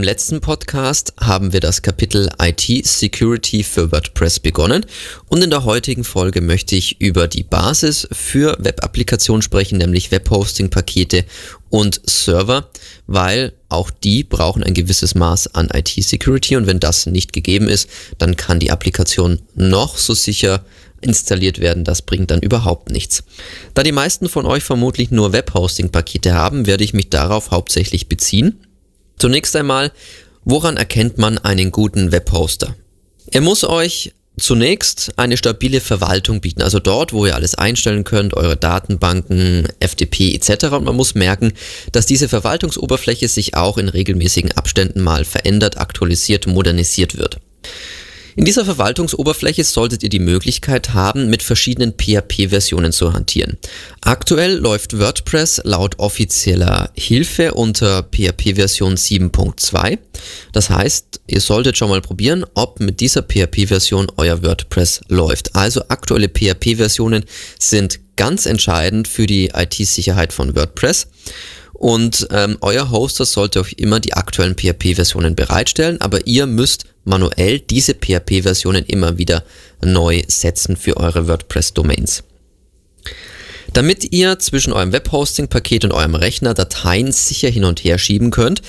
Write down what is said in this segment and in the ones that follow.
Im letzten Podcast haben wir das Kapitel IT Security für WordPress begonnen und in der heutigen Folge möchte ich über die Basis für Web-Applikationen sprechen, nämlich Webhosting-Pakete und Server, weil auch die brauchen ein gewisses Maß an IT-Security und wenn das nicht gegeben ist, dann kann die Applikation noch so sicher installiert werden, das bringt dann überhaupt nichts. Da die meisten von euch vermutlich nur Webhosting-Pakete haben, werde ich mich darauf hauptsächlich beziehen. Zunächst einmal, woran erkennt man einen guten Webhoster? Er muss euch zunächst eine stabile Verwaltung bieten, also dort, wo ihr alles einstellen könnt, eure Datenbanken, FTP etc. Und man muss merken, dass diese Verwaltungsoberfläche sich auch in regelmäßigen Abständen mal verändert, aktualisiert, modernisiert wird. In dieser Verwaltungsoberfläche solltet ihr die Möglichkeit haben, mit verschiedenen PHP-Versionen zu hantieren. Aktuell läuft WordPress laut offizieller Hilfe unter PHP-Version 7.2. Das heißt, ihr solltet schon mal probieren, ob mit dieser PHP-Version euer WordPress läuft. Also aktuelle PHP-Versionen sind ganz entscheidend für die IT-Sicherheit von WordPress. Und ähm, euer Hoster sollte euch immer die aktuellen PHP-Versionen bereitstellen, aber ihr müsst manuell diese PHP-Versionen immer wieder neu setzen für eure WordPress-Domains. Damit ihr zwischen eurem Webhosting-Paket und eurem Rechner Dateien sicher hin und her schieben könnt,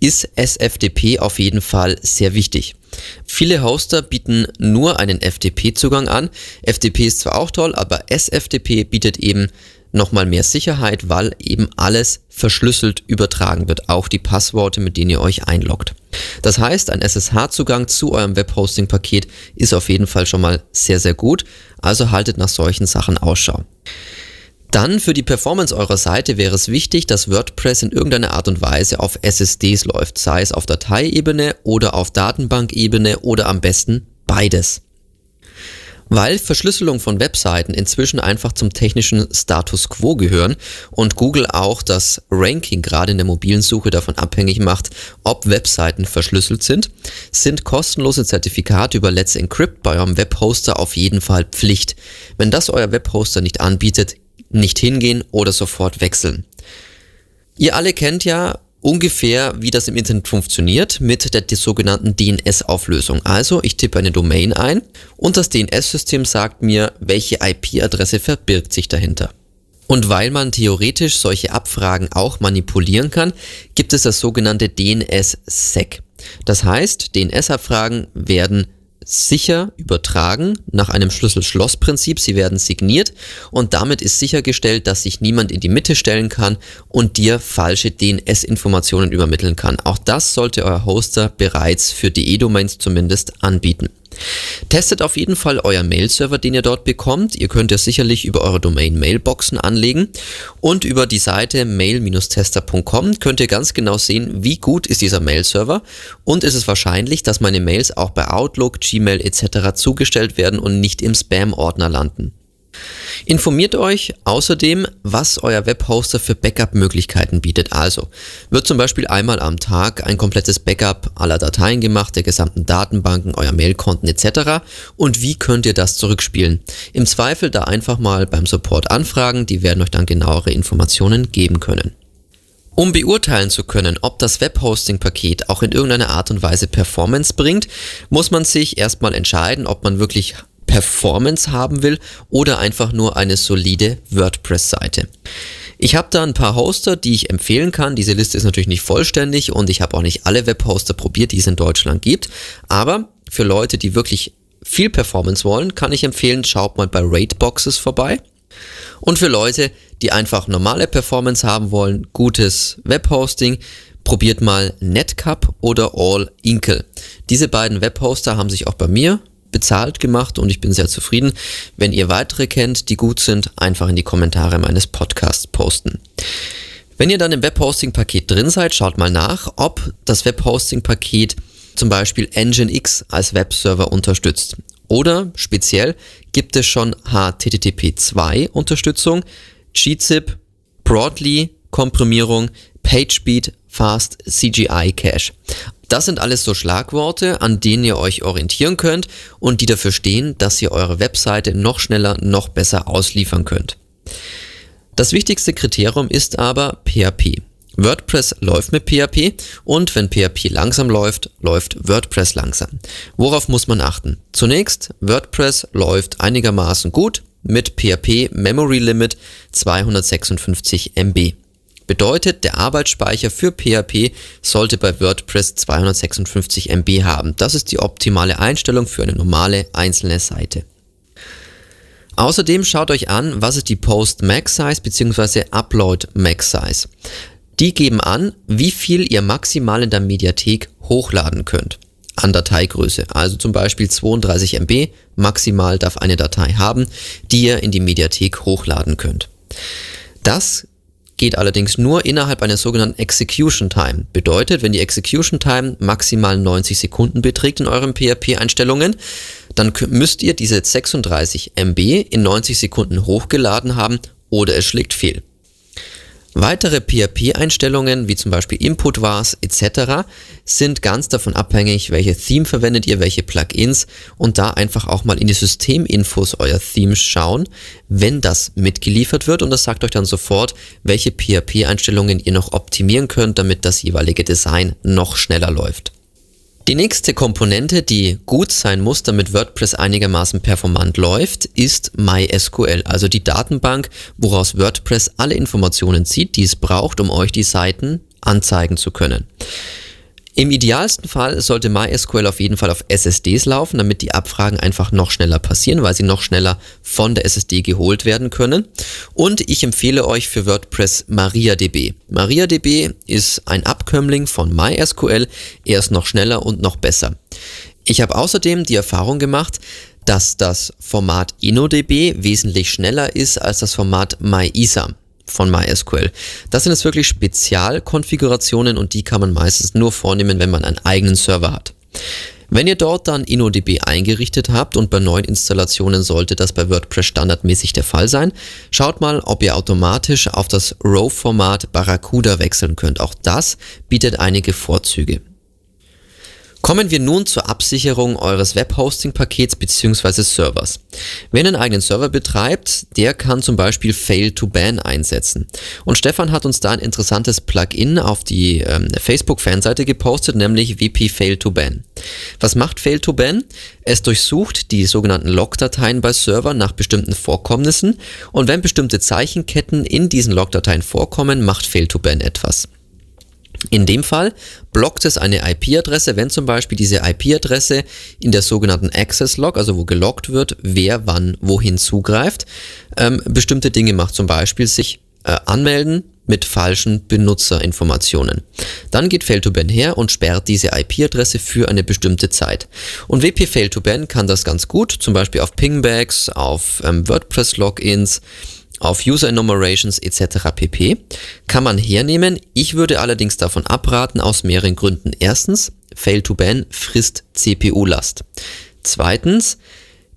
ist SFTP auf jeden Fall sehr wichtig. Viele Hoster bieten nur einen FTP-Zugang an. FTP ist zwar auch toll, aber SFTP bietet eben nochmal mehr Sicherheit, weil eben alles verschlüsselt übertragen wird, auch die Passworte, mit denen ihr euch einloggt. Das heißt, ein SSH-Zugang zu eurem Webhosting-Paket ist auf jeden Fall schon mal sehr, sehr gut, also haltet nach solchen Sachen Ausschau. Dann für die Performance eurer Seite wäre es wichtig, dass WordPress in irgendeiner Art und Weise auf SSDs läuft, sei es auf Dateiebene oder auf Datenbankebene oder am besten beides. Weil Verschlüsselung von Webseiten inzwischen einfach zum technischen Status quo gehören und Google auch das Ranking gerade in der mobilen Suche davon abhängig macht, ob Webseiten verschlüsselt sind, sind kostenlose Zertifikate über Let's Encrypt bei eurem Webhoster auf jeden Fall Pflicht. Wenn das euer Webhoster nicht anbietet, nicht hingehen oder sofort wechseln. Ihr alle kennt ja ungefähr, wie das im Internet funktioniert mit der, sogenannten DNS-Auflösung. Also ich tippe eine Domain ein und das DNS-System sagt mir, welche IP-Adresse verbirgt sich dahinter. Und weil man theoretisch solche Abfragen auch manipulieren kann, gibt es das sogenannte DNS-Sec. Das heißt, DNS-Abfragen werden sicher übertragen nach einem Schlüssel-Schloss-Prinzip. Sie werden signiert und damit ist sichergestellt, dass sich niemand in die Mitte stellen kann und dir falsche DNS-Informationen übermitteln kann. Auch das sollte euer Hoster bereits für DE-Domains zumindest anbieten. Testet auf jeden Fall euer Mail-Server, den ihr dort bekommt. Ihr könnt ja sicherlich über eure Domain Mailboxen anlegen und über die Seite mail-tester.com könnt ihr ganz genau sehen, wie gut ist dieser Mail-Server und ist es wahrscheinlich, dass meine Mails auch bei Outlook, Gmail etc. zugestellt werden und nicht im Spam-Ordner landen. Informiert euch außerdem, was euer Webhoster für Backup-Möglichkeiten bietet. Also wird zum Beispiel einmal am Tag ein komplettes Backup aller Dateien gemacht, der gesamten Datenbanken, euer Mailkonten etc. Und wie könnt ihr das zurückspielen? Im Zweifel da einfach mal beim Support anfragen, die werden euch dann genauere Informationen geben können. Um beurteilen zu können, ob das Webhosting-Paket auch in irgendeiner Art und Weise Performance bringt, muss man sich erstmal entscheiden, ob man wirklich Performance haben will oder einfach nur eine solide WordPress-Seite. Ich habe da ein paar Hoster, die ich empfehlen kann. Diese Liste ist natürlich nicht vollständig und ich habe auch nicht alle Webhoster probiert, die es in Deutschland gibt. Aber für Leute, die wirklich viel Performance wollen, kann ich empfehlen, schaut mal bei Rateboxes vorbei. Und für Leute, die einfach normale Performance haben wollen, gutes Webhosting, probiert mal Netcup oder All Inkle. Diese beiden Webhoster haben sich auch bei mir bezahlt gemacht und ich bin sehr zufrieden. Wenn ihr weitere kennt, die gut sind, einfach in die Kommentare meines Podcasts posten. Wenn ihr dann im Webhosting-Paket drin seid, schaut mal nach, ob das Webhosting-Paket zum Beispiel Nginx als Webserver unterstützt. Oder speziell gibt es schon HTTP2 Unterstützung, gzip, Broadly Komprimierung, PageSpeed, Fast CGI Cache. Das sind alles so Schlagworte, an denen ihr euch orientieren könnt und die dafür stehen, dass ihr eure Webseite noch schneller, noch besser ausliefern könnt. Das wichtigste Kriterium ist aber PHP. WordPress läuft mit PHP und wenn PHP langsam läuft, läuft WordPress langsam. Worauf muss man achten? Zunächst, WordPress läuft einigermaßen gut mit PHP Memory Limit 256 MB. Bedeutet, der Arbeitsspeicher für PHP sollte bei WordPress 256 MB haben. Das ist die optimale Einstellung für eine normale einzelne Seite. Außerdem schaut euch an, was ist die Post Max Size bzw. Upload Max Size. Die geben an, wie viel ihr maximal in der Mediathek hochladen könnt an Dateigröße. Also zum Beispiel 32 MB maximal darf eine Datei haben, die ihr in die Mediathek hochladen könnt. Das geht allerdings nur innerhalb einer sogenannten Execution Time. Bedeutet, wenn die Execution Time maximal 90 Sekunden beträgt in euren PHP-Einstellungen, dann müsst ihr diese 36 MB in 90 Sekunden hochgeladen haben oder es schlägt fehl. Weitere PHP-Einstellungen, wie zum Beispiel Input vars etc., sind ganz davon abhängig, welche Theme verwendet ihr, welche Plugins und da einfach auch mal in die Systeminfos euer Themes schauen, wenn das mitgeliefert wird und das sagt euch dann sofort, welche PHP-Einstellungen ihr noch optimieren könnt, damit das jeweilige Design noch schneller läuft. Die nächste Komponente, die gut sein muss, damit WordPress einigermaßen performant läuft, ist MySQL, also die Datenbank, woraus WordPress alle Informationen zieht, die es braucht, um euch die Seiten anzeigen zu können. Im idealsten Fall sollte MySQL auf jeden Fall auf SSDs laufen, damit die Abfragen einfach noch schneller passieren, weil sie noch schneller von der SSD geholt werden können. Und ich empfehle euch für WordPress MariaDB. MariaDB ist ein Abkömmling von MySQL. Er ist noch schneller und noch besser. Ich habe außerdem die Erfahrung gemacht, dass das Format InnoDB wesentlich schneller ist als das Format MyISAM von MySQL. Das sind jetzt wirklich Spezialkonfigurationen und die kann man meistens nur vornehmen, wenn man einen eigenen Server hat. Wenn ihr dort dann InnoDB eingerichtet habt und bei neuen Installationen sollte das bei WordPress standardmäßig der Fall sein, schaut mal, ob ihr automatisch auf das RAW-Format Barracuda wechseln könnt. Auch das bietet einige Vorzüge. Kommen wir nun zur Absicherung eures Webhosting-Pakets bzw. Servers. Wer einen eigenen Server betreibt, der kann zum Beispiel Fail-to-Ban einsetzen. Und Stefan hat uns da ein interessantes Plugin auf die ähm, Facebook-Fanseite gepostet, nämlich WP Fail-to-Ban. Was macht Fail-to-Ban? Es durchsucht die sogenannten Logdateien bei Servern nach bestimmten Vorkommnissen und wenn bestimmte Zeichenketten in diesen Logdateien vorkommen, macht Fail-to-Ban etwas. In dem Fall blockt es eine IP-Adresse, wenn zum Beispiel diese IP-Adresse in der sogenannten Access Log, also wo geloggt wird, wer wann wohin zugreift, ähm, bestimmte Dinge macht, zum Beispiel sich äh, anmelden mit falschen Benutzerinformationen. Dann geht Fail2Ban her und sperrt diese IP-Adresse für eine bestimmte Zeit. Und WP Fail2Ban kann das ganz gut, zum Beispiel auf Pingbacks, auf ähm, WordPress-Logins, auf User Enumerations etc. pp. kann man hernehmen. Ich würde allerdings davon abraten aus mehreren Gründen. Erstens, Fail to Ban frisst CPU-Last. Zweitens,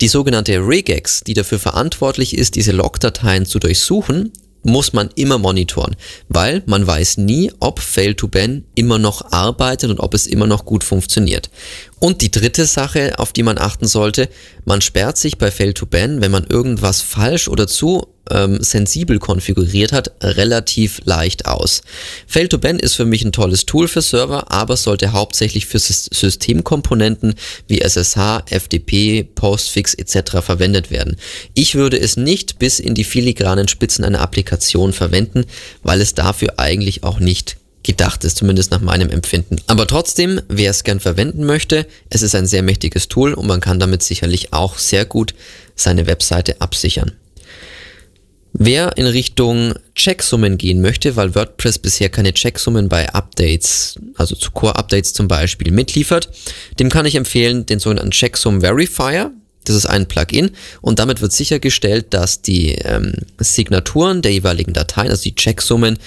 die sogenannte Regex, die dafür verantwortlich ist, diese Logdateien zu durchsuchen, muss man immer monitoren, weil man weiß nie, ob Fail-to-Ban immer noch arbeitet und ob es immer noch gut funktioniert. Und die dritte Sache, auf die man achten sollte, man sperrt sich bei Fail-to-Ban, wenn man irgendwas falsch oder zu ähm, sensibel konfiguriert hat, relativ leicht aus. Fail2Ban ist für mich ein tolles Tool für Server, aber sollte hauptsächlich für Systemkomponenten wie SSH, FTP, Postfix etc. verwendet werden. Ich würde es nicht bis in die filigranen Spitzen einer Applikation verwenden, weil es dafür eigentlich auch nicht gedacht ist, zumindest nach meinem Empfinden. Aber trotzdem, wer es gern verwenden möchte, es ist ein sehr mächtiges Tool und man kann damit sicherlich auch sehr gut seine Webseite absichern. Wer in Richtung Checksummen gehen möchte, weil WordPress bisher keine Checksummen bei Updates, also zu Core-Updates zum Beispiel, mitliefert, dem kann ich empfehlen den sogenannten Checksum Verifier. Das ist ein Plugin und damit wird sichergestellt, dass die ähm, Signaturen der jeweiligen Dateien, also die Checksummen,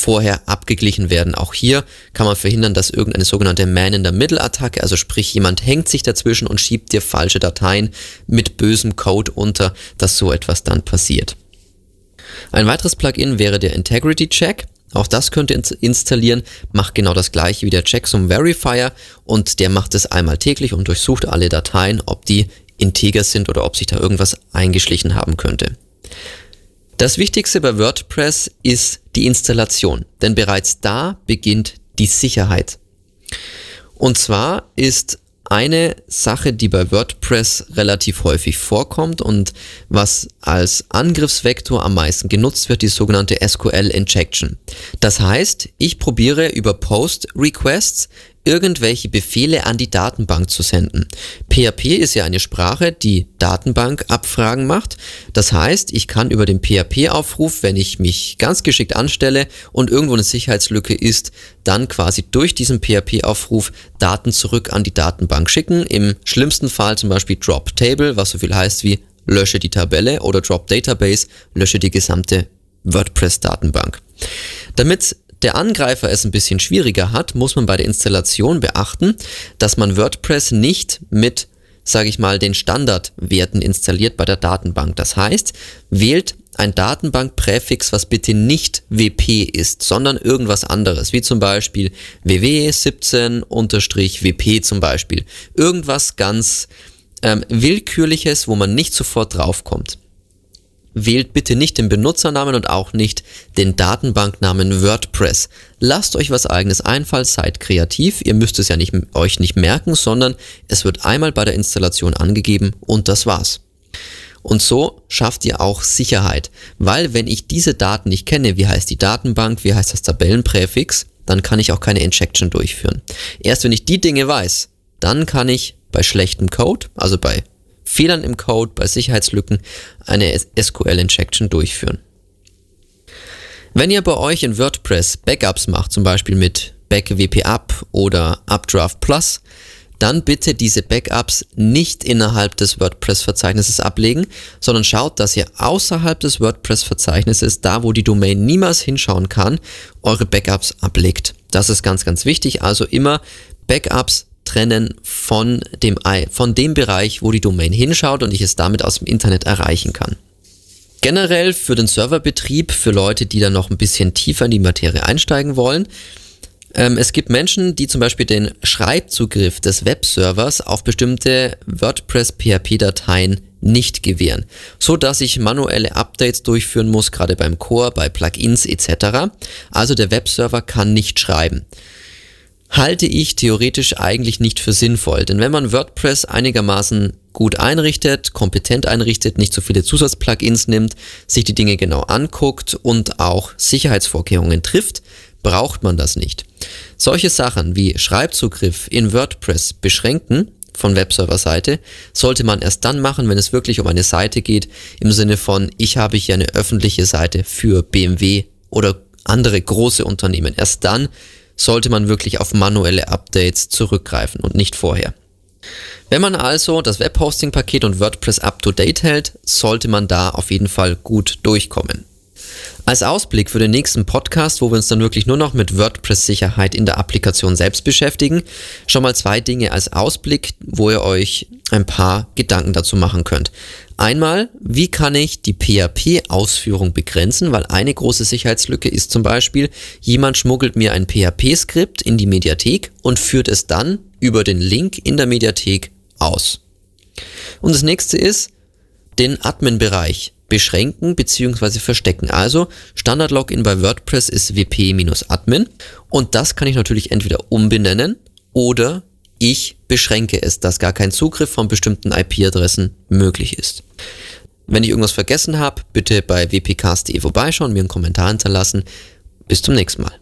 vorher abgeglichen werden. Auch hier kann man verhindern, dass irgendeine sogenannte Man-in-the-Middle-Attacke, also sprich jemand hängt sich dazwischen und schiebt dir falsche Dateien mit bösem Code unter, dass so etwas dann passiert. Ein weiteres Plugin wäre der Integrity Check. Auch das könnt ihr installieren, macht genau das gleiche wie der Checksum Verifier und der macht es einmal täglich und durchsucht alle Dateien, ob die integer sind oder ob sich da irgendwas eingeschlichen haben könnte. Das Wichtigste bei WordPress ist die Installation. Denn bereits da beginnt die Sicherheit. Und zwar ist eine Sache, die bei WordPress relativ häufig vorkommt und was als Angriffsvektor am meisten genutzt wird, die sogenannte SQL Injection. Das heißt, ich probiere über Post Requests irgendwelche Befehle an die Datenbank zu senden. PHP ist ja eine Sprache, die Datenbankabfragen macht. Das heißt, ich kann über den PHP-Aufruf, wenn ich mich ganz geschickt anstelle und irgendwo eine Sicherheitslücke ist, dann quasi durch diesen PHP-Aufruf Daten zurück an die Datenbank schicken. Im schlimmsten Fall zum Beispiel Drop Table, was so viel heißt wie lösche die Tabelle oder Drop Database, lösche die gesamte WordPress-Datenbank. Damit der Angreifer es ein bisschen schwieriger hat, muss man bei der Installation beachten, dass man WordPress nicht mit, sage ich mal, den Standardwerten installiert bei der Datenbank. Das heißt, wählt ein Datenbankpräfix, was bitte nicht WP ist, sondern irgendwas anderes, wie zum Beispiel ww17-WP zum Beispiel. Irgendwas ganz ähm, willkürliches, wo man nicht sofort draufkommt wählt bitte nicht den Benutzernamen und auch nicht den Datenbanknamen WordPress. Lasst euch was eigenes einfallen, seid kreativ. Ihr müsst es ja nicht, euch nicht merken, sondern es wird einmal bei der Installation angegeben und das war's. Und so schafft ihr auch Sicherheit, weil wenn ich diese Daten nicht kenne, wie heißt die Datenbank, wie heißt das Tabellenpräfix, dann kann ich auch keine Injection durchführen. Erst wenn ich die Dinge weiß, dann kann ich bei schlechtem Code, also bei Fehlern im Code, bei Sicherheitslücken eine SQL-Injection durchführen. Wenn ihr bei euch in WordPress Backups macht, zum Beispiel mit BackWP-Up oder Updraft Plus, dann bitte diese Backups nicht innerhalb des WordPress-Verzeichnisses ablegen, sondern schaut, dass ihr außerhalb des WordPress-Verzeichnisses, da wo die Domain niemals hinschauen kann, eure Backups ablegt. Das ist ganz, ganz wichtig. Also immer Backups trennen von dem, von dem Bereich, wo die Domain hinschaut und ich es damit aus dem Internet erreichen kann. Generell für den Serverbetrieb, für Leute, die da noch ein bisschen tiefer in die Materie einsteigen wollen, ähm, es gibt Menschen, die zum Beispiel den Schreibzugriff des Webservers auf bestimmte WordPress-PHP-Dateien nicht gewähren, so dass ich manuelle Updates durchführen muss, gerade beim Core, bei Plugins etc. Also der Webserver kann nicht schreiben halte ich theoretisch eigentlich nicht für sinnvoll. Denn wenn man WordPress einigermaßen gut einrichtet, kompetent einrichtet, nicht so viele Zusatzplugins nimmt, sich die Dinge genau anguckt und auch Sicherheitsvorkehrungen trifft, braucht man das nicht. Solche Sachen wie Schreibzugriff in WordPress beschränken von Webserver-Seite sollte man erst dann machen, wenn es wirklich um eine Seite geht, im Sinne von, ich habe hier eine öffentliche Seite für BMW oder andere große Unternehmen. Erst dann sollte man wirklich auf manuelle Updates zurückgreifen und nicht vorher. Wenn man also das Webhosting-Paket und WordPress up-to-date hält, sollte man da auf jeden Fall gut durchkommen. Als Ausblick für den nächsten Podcast, wo wir uns dann wirklich nur noch mit WordPress-Sicherheit in der Applikation selbst beschäftigen, schon mal zwei Dinge als Ausblick, wo ihr euch ein paar Gedanken dazu machen könnt. Einmal, wie kann ich die PHP-Ausführung begrenzen? Weil eine große Sicherheitslücke ist zum Beispiel, jemand schmuggelt mir ein PHP-Skript in die Mediathek und führt es dann über den Link in der Mediathek aus. Und das nächste ist, den Admin-Bereich beschränken bzw. verstecken. Also Standard-Login bei WordPress ist wp-admin und das kann ich natürlich entweder umbenennen oder ich beschränke es, dass gar kein Zugriff von bestimmten IP-Adressen möglich ist. Wenn ich irgendwas vergessen habe, bitte bei wpcast.de vorbeischauen, mir einen Kommentar hinterlassen. Bis zum nächsten Mal.